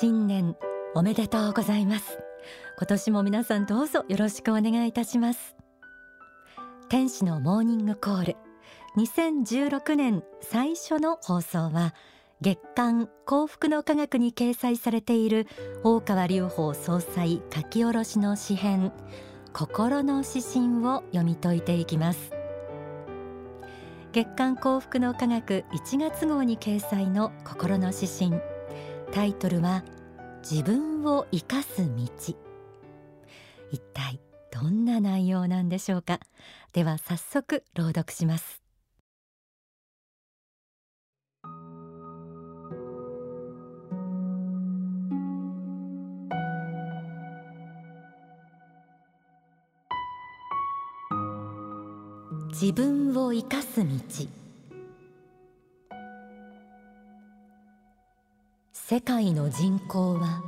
新年おめでとうございます。今年も皆さんどうぞよろしくお願いいたします。天使のモーニングコール。2016年最初の放送は月刊幸福の科学に掲載されている大川隆法総裁書き下ろしの詩編心の指針を読み解いていきます。月刊幸福の科学1月号に掲載の心の指針。タイトルは自分を生かす道。一体どんな内容なんでしょうか？では早速朗読します。自分を生かす道。世界の人口は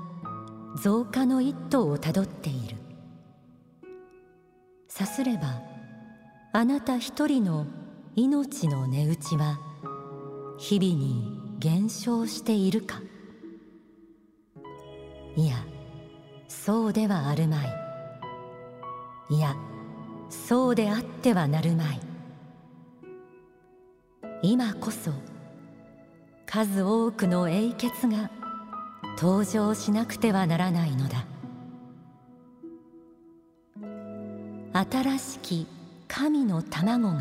増加の一途をたどっている。さすればあなた一人の命の値打ちは日々に減少しているか。いやそうではあるまい。いやそうであってはなるまい。今こそ数多くの英傑が登場しなくてはならないのだ。新しき神の卵が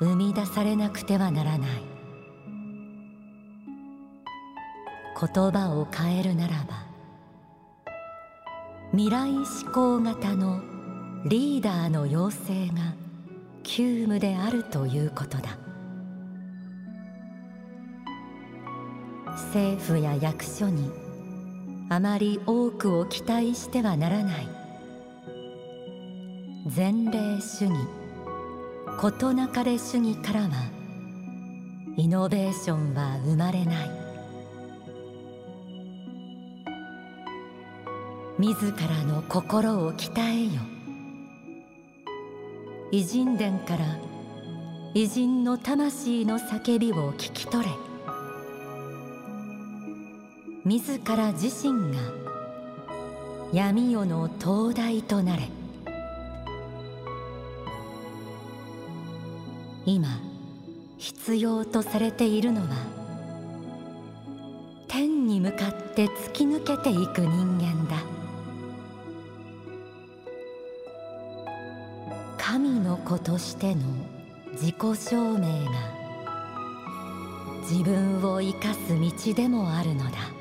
生み出されなくてはならない。言葉を変えるならば未来志向型のリーダーの要請が急務であるということだ。政府や役所にあまり多くを期待してはならない前例主義事なかれ主義からはイノベーションは生まれない。自らの心を鍛えよ。偉人伝から偉人の魂の叫びを聞き取れ。自ら自身が闇夜の灯台となれ。今必要とされているのは天に向かって突き抜けていく人間だ。神の子としての自己証明が自分を生かす道でもあるのだ。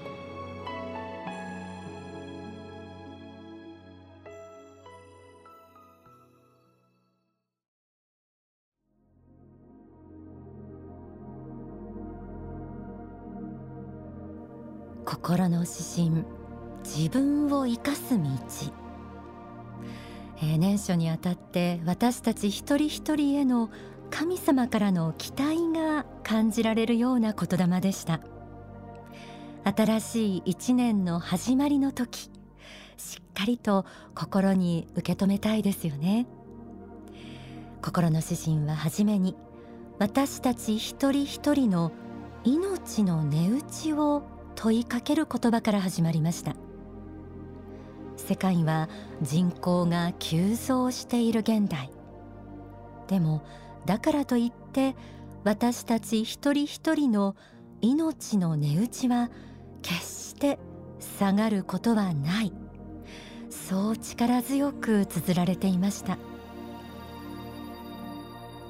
心の指針自分を生かす道。えー、年初にあたって私たち一人一人への神様からの期待が感じられるような言霊でした。新しい一年の始まりの時しっかりと心に受け止めたいですよね。心の指針は初めに私たち一人一人の命の値打ちを問いかける言葉から始まりました。世界は人口が急増している現代。でもだからといって私たち一人一人の命の値打ちは決して下がることはない。そう力強く綴られていました。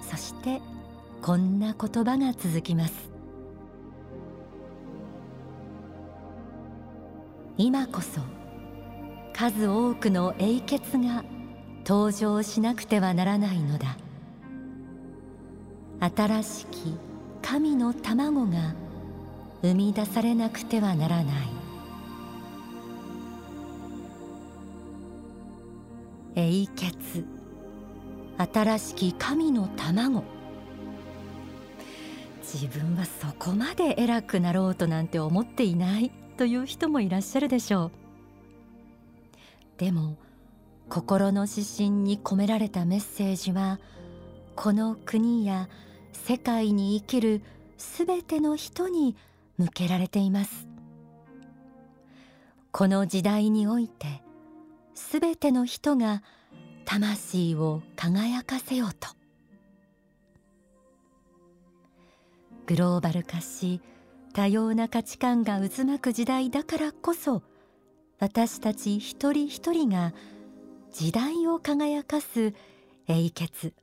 そしてこんな言葉が続きます。今こそ数多くの英傑が登場しなくてはならないのだ。新しき神の卵が生み出されなくてはならない。英傑新しき神の卵。自分はそこまで偉くなろうとなんて思っていない。という人もいらっしゃるでしょう。でも心の指針に込められたメッセージはこの国や世界に生きるすべての人に向けられています。この時代においてすべての人が魂を輝かせようと。グローバル化し多様な価値観が渦巻く時代だからこそ私たち一人一人が時代を輝かす英傑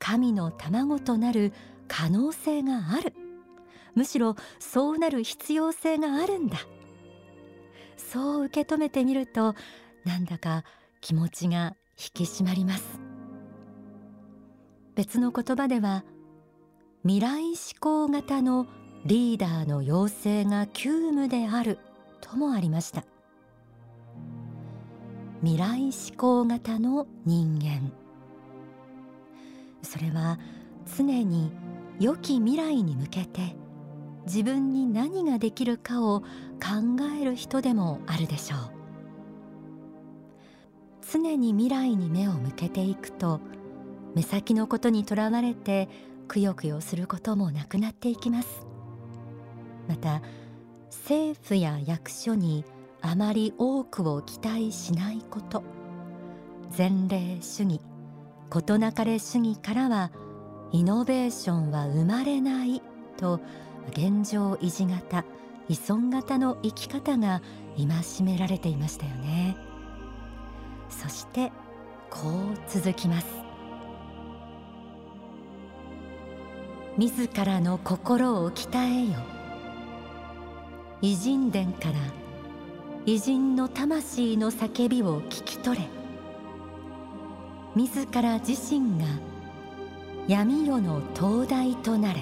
神の卵となる可能性がある。むしろそうなる必要性があるんだ。そう受け止めてみるとなんだか気持ちが引き締まります。別の言葉では未来思考型のリーダーの要請が急務であるともありました。未来思考型の人間。それは常に良き未来に向けて自分に何ができるかを考える人でもあるでしょう。常に未来に目を向けていくと目先のことにとらわれてくよくよすることもなくなっていきます。また政府や役所にあまり多くを期待しないこと。前例主義事なかれ主義からはイノベーションは生まれないと現状維持型依存型の生き方が戒められていましたよね。そしてこう続きます。自らの心を鍛えよ。偉人伝から偉人の魂の叫びを聞き取れ自ら自身が闇夜の灯台となれ。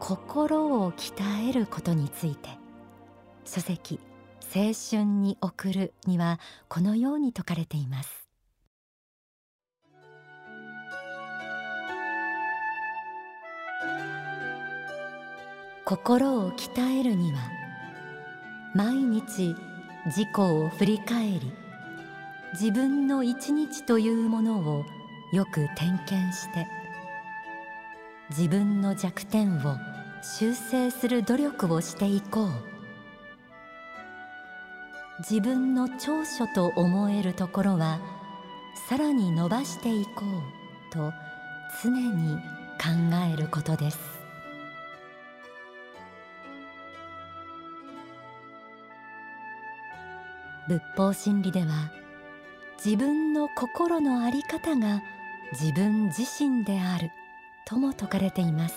心を鍛えることについて書籍青春に送るにはこのように説かれています。心を鍛えるには毎日自己を振り返り自分の一日というものをよく点検して自分の弱点を修正する努力をしていこう。自分の長所と思えるところはさらに伸ばしていこうと常に考えることです。仏法真理では自分の心の在り方が自分自身であるとも説かれています。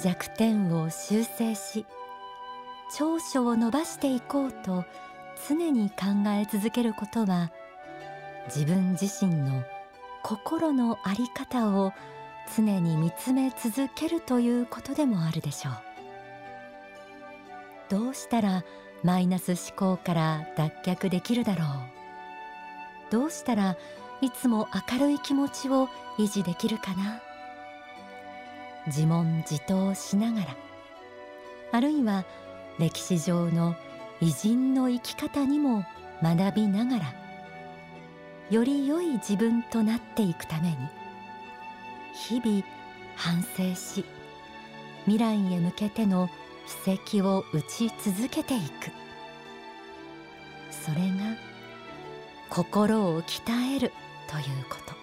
弱点を修正し長所を伸ばしていこうと常に考え続けることは自分自身の心の在り方を常に見つめ続けるということでもあるでしょう。どうしたらマイナス思考から脱却できるだろう？どうしたらいつも明るい気持ちを維持できるかな？自問自答しながら。あるいは歴史上の偉人の生き方にも学びながら。より良い自分となっていくために。日々反省し未来へ向けての布石を打ち続けていく。それが心を鍛えるということ。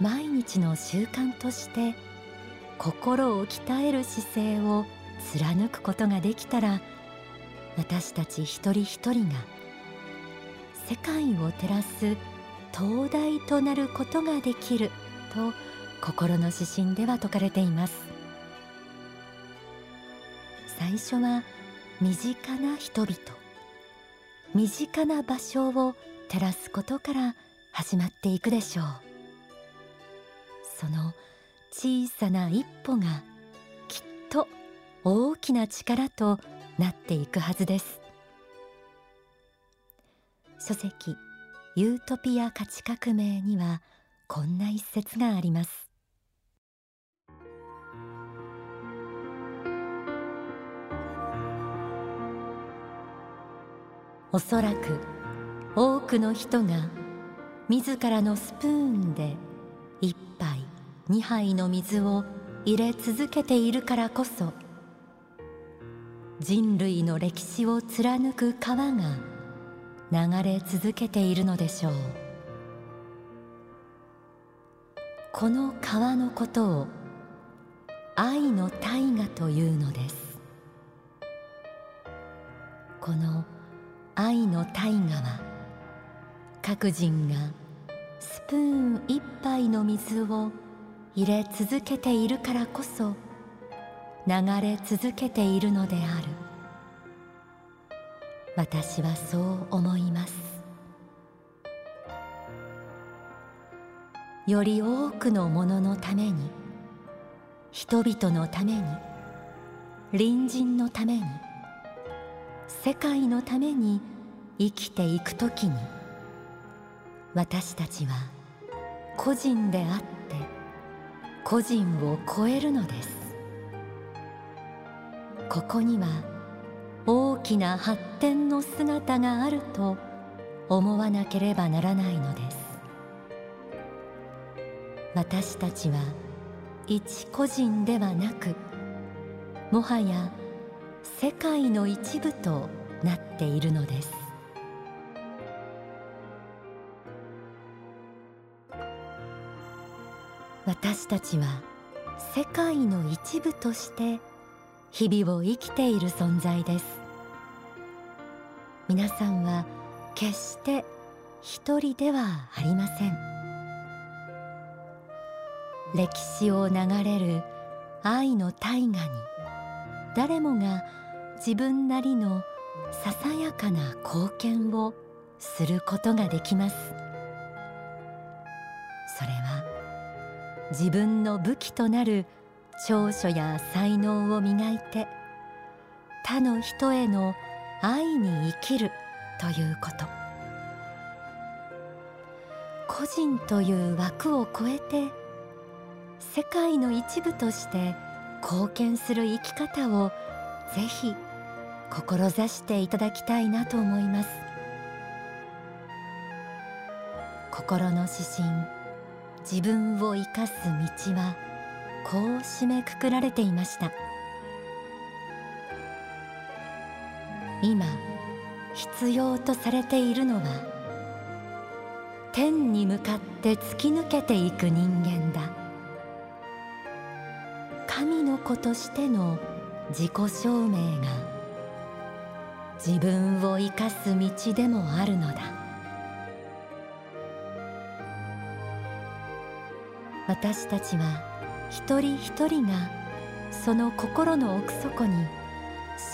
毎日の習慣として心を鍛える姿勢を貫くことができたら私たち一人一人が世界を照らす灯台となることができると心の指針では説かれています。最初は身近な人々身近な場所を照らすことから始まっていくでしょう。その小さな一歩がきっと大きな力となっていくはずです。書籍ユートピア価値革命にはこんな一節があります。おそらく多くの人が自らのスプーンで一杯二杯の水を入れ続けているからこそ人類の歴史を貫く川が流れ続けているのでしょう。この川のことを愛の大河というのです。この愛の大河は各人がスプーン一杯の水を入れ続けているからこそ流れ続けているのである。私はそう思います。より多くのもののために人々のために隣人のために世界のために生きていくときに私たちは個人であって個人を超えるのです。ここには大きな発展の姿があると思わなければならないのです。私たちは一個人ではなくもはや世界の一部となっているのです。私たちは世界の一部として日々を生きている存在です。皆さんは決して一人ではありません。歴史を流れる愛の大河に誰もが自分なりのささやかな貢献をすることができます。自分の武器となる長所や才能を磨いて他の人への愛に生きるということ。個人という枠を超えて世界の一部として貢献する生き方をぜひ志していただきたいなと思います。心の指針。自分を生かす道はこう締めくくられていました。今必要とされているのは天に向かって突き抜けていく人間だ。神の子としての自己証明が自分を生かす道でもあるのだ。私たちは一人一人がその心の奥底に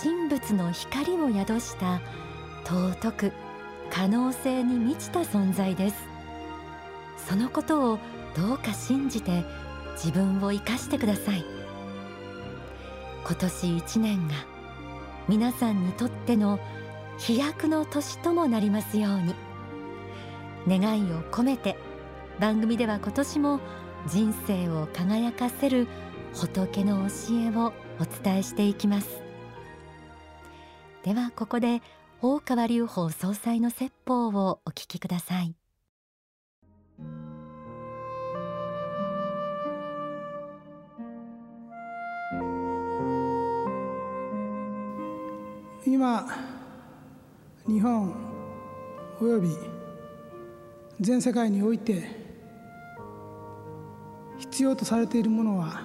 神仏の光を宿した尊く可能性に満ちた存在です。そのことをどうか信じて自分を生かしてください。今年一年が皆さんにとっての飛躍の年ともなりますように。願いを込めて番組では今年も人生を輝かせる仏の教えをお伝えしていきます。ではここで大川隆法総裁の説法をお聞きください。今日本および全世界において必要とされているものは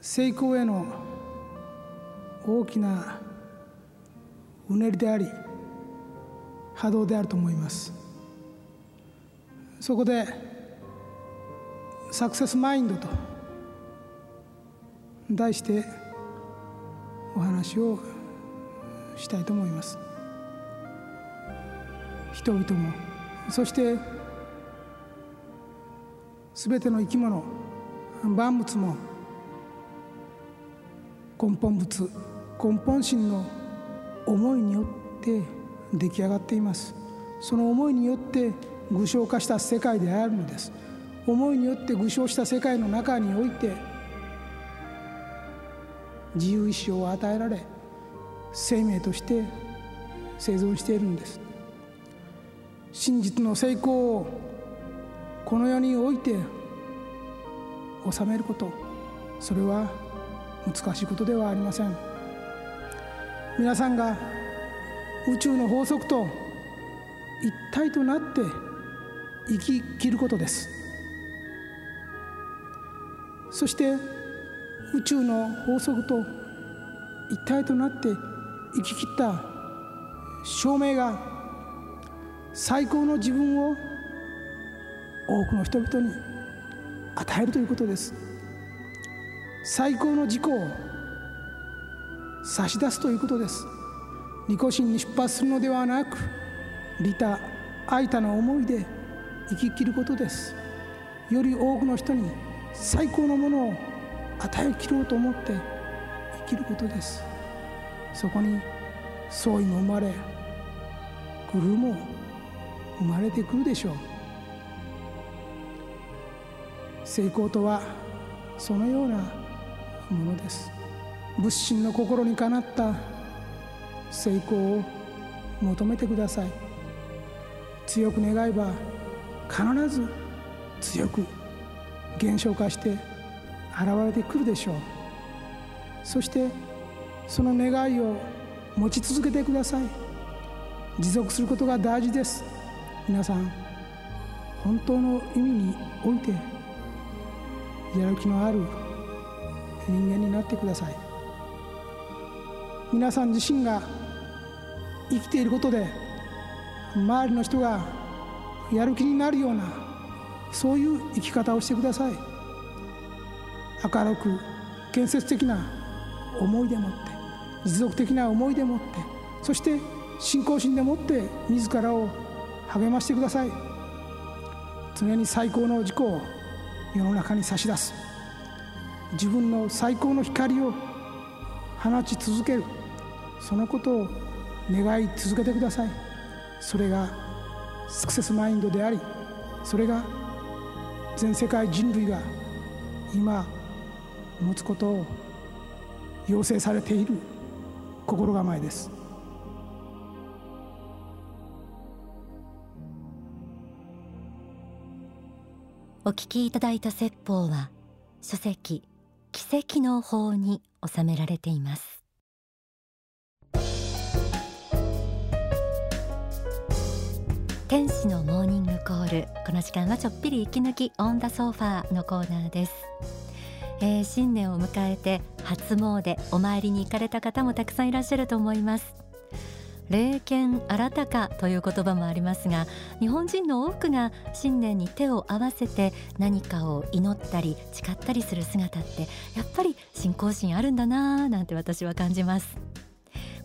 成功への大きなうねりであり波動であると思います。そこでサクセスマインドと題してお話をしたいと思います。人々もそして全ての生き物万物も根本物根本心の思いによって出来上がっています。その思いによって具象化した世界であるのです。思いによって具象した世界の中において自由意志を与えられ生命として生存しているんです。真実の成功をこの世において収めることそれは難しいことではありません。皆さんが宇宙の法則と一体となって生き切ることです。そして宇宙の法則と一体となって生き切った証明が最高の自分を多くの人々に与えるということです。最高の自己を差し出すということです。利己心に出発するのではなく利他愛他の思いで生き切ることです。より多くの人に最高のものを与えきろうと思って生きることです。そこに相違も生まれ工夫も生まれてくるでしょう。成功とはそのようなものです。仏心の心にかなった成功を求めてください。強く願えば必ず強く現象化して現れてくるでしょう。そしてその願いを持ち続けてください。持続することが大事です。皆さん本当の意味においてやる気のある人間になってください。皆さん自身が生きていることで周りの人がやる気になるようなそういう生き方をしてください。明るく建設的な思いでもって持続的な思いでもってそして信仰心でもって自らを励ましてください。常に最高の自己を世の中に差し出す。自分の最高の光を放ち続ける。そのことを願い続けてください。それがスクセスマインドでありそれが全世界人類が今持つことを要請されている心構えです。お聞きいただいた説法は書籍奇跡の法に収められています。天使のモーニングコールこの時間はちょっぴり息抜きオンダソファーのコーナーです、えー、新年を迎えて初詣お参りに行かれた方もたくさんいらっしゃると思います。霊剣新たかという言葉もありますが日本人の多くが新年に手を合わせて何かを祈ったり誓ったりする姿ってやっぱり信仰心あるんだなぁなんて私は感じます。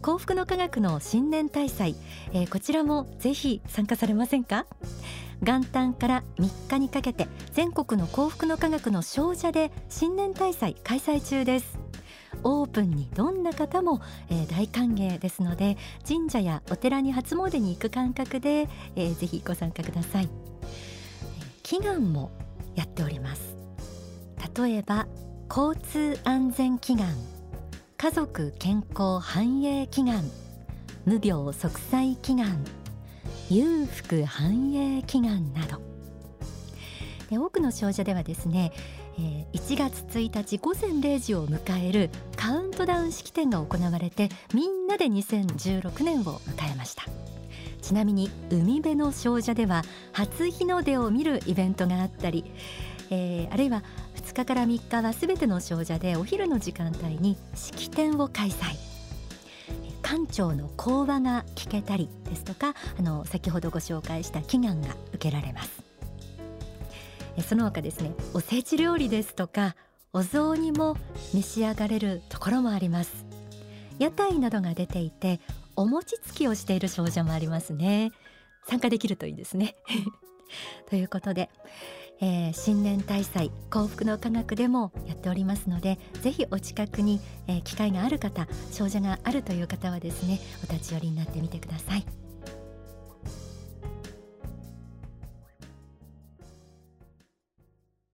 幸福の科学の新年大祭、えー、こちらもぜひ参加されませんか？元旦から3日にかけて全国の幸福の科学の少女で新年大祭開催中です。オープンにどんな方も、えー、大歓迎ですので神社やお寺に初詣に行く感覚で、えー、ぜひご参加ください、祈願もやっております。例えば交通安全祈願家族健康繁栄祈願無病息災祈願裕福繁栄祈願など。で多くの少女ではですね、えー、1月1日午前0時を迎えるカウントダウン式典が行われてみんなで2016年を迎えました。ちなみに海辺の少女では初日の出を見るイベントがあったり、えー、あるいは2日から3日はすべての少女でお昼の時間帯に式典を開催。館長の講話が聞けたりですとかあの先ほどご紹介した祈願が受けられます。その他ですねおせち料理ですとかお雑煮も召し上がれるところもあります。屋台などが出ていてお餅つきをしている少女もありますね。参加できるといいですね。ということでえー、新年大祭幸福の科学でもやっておりますのでぜひお近くに、えー、機会がある方症状があるという方はですねお立ち寄りになってみてください。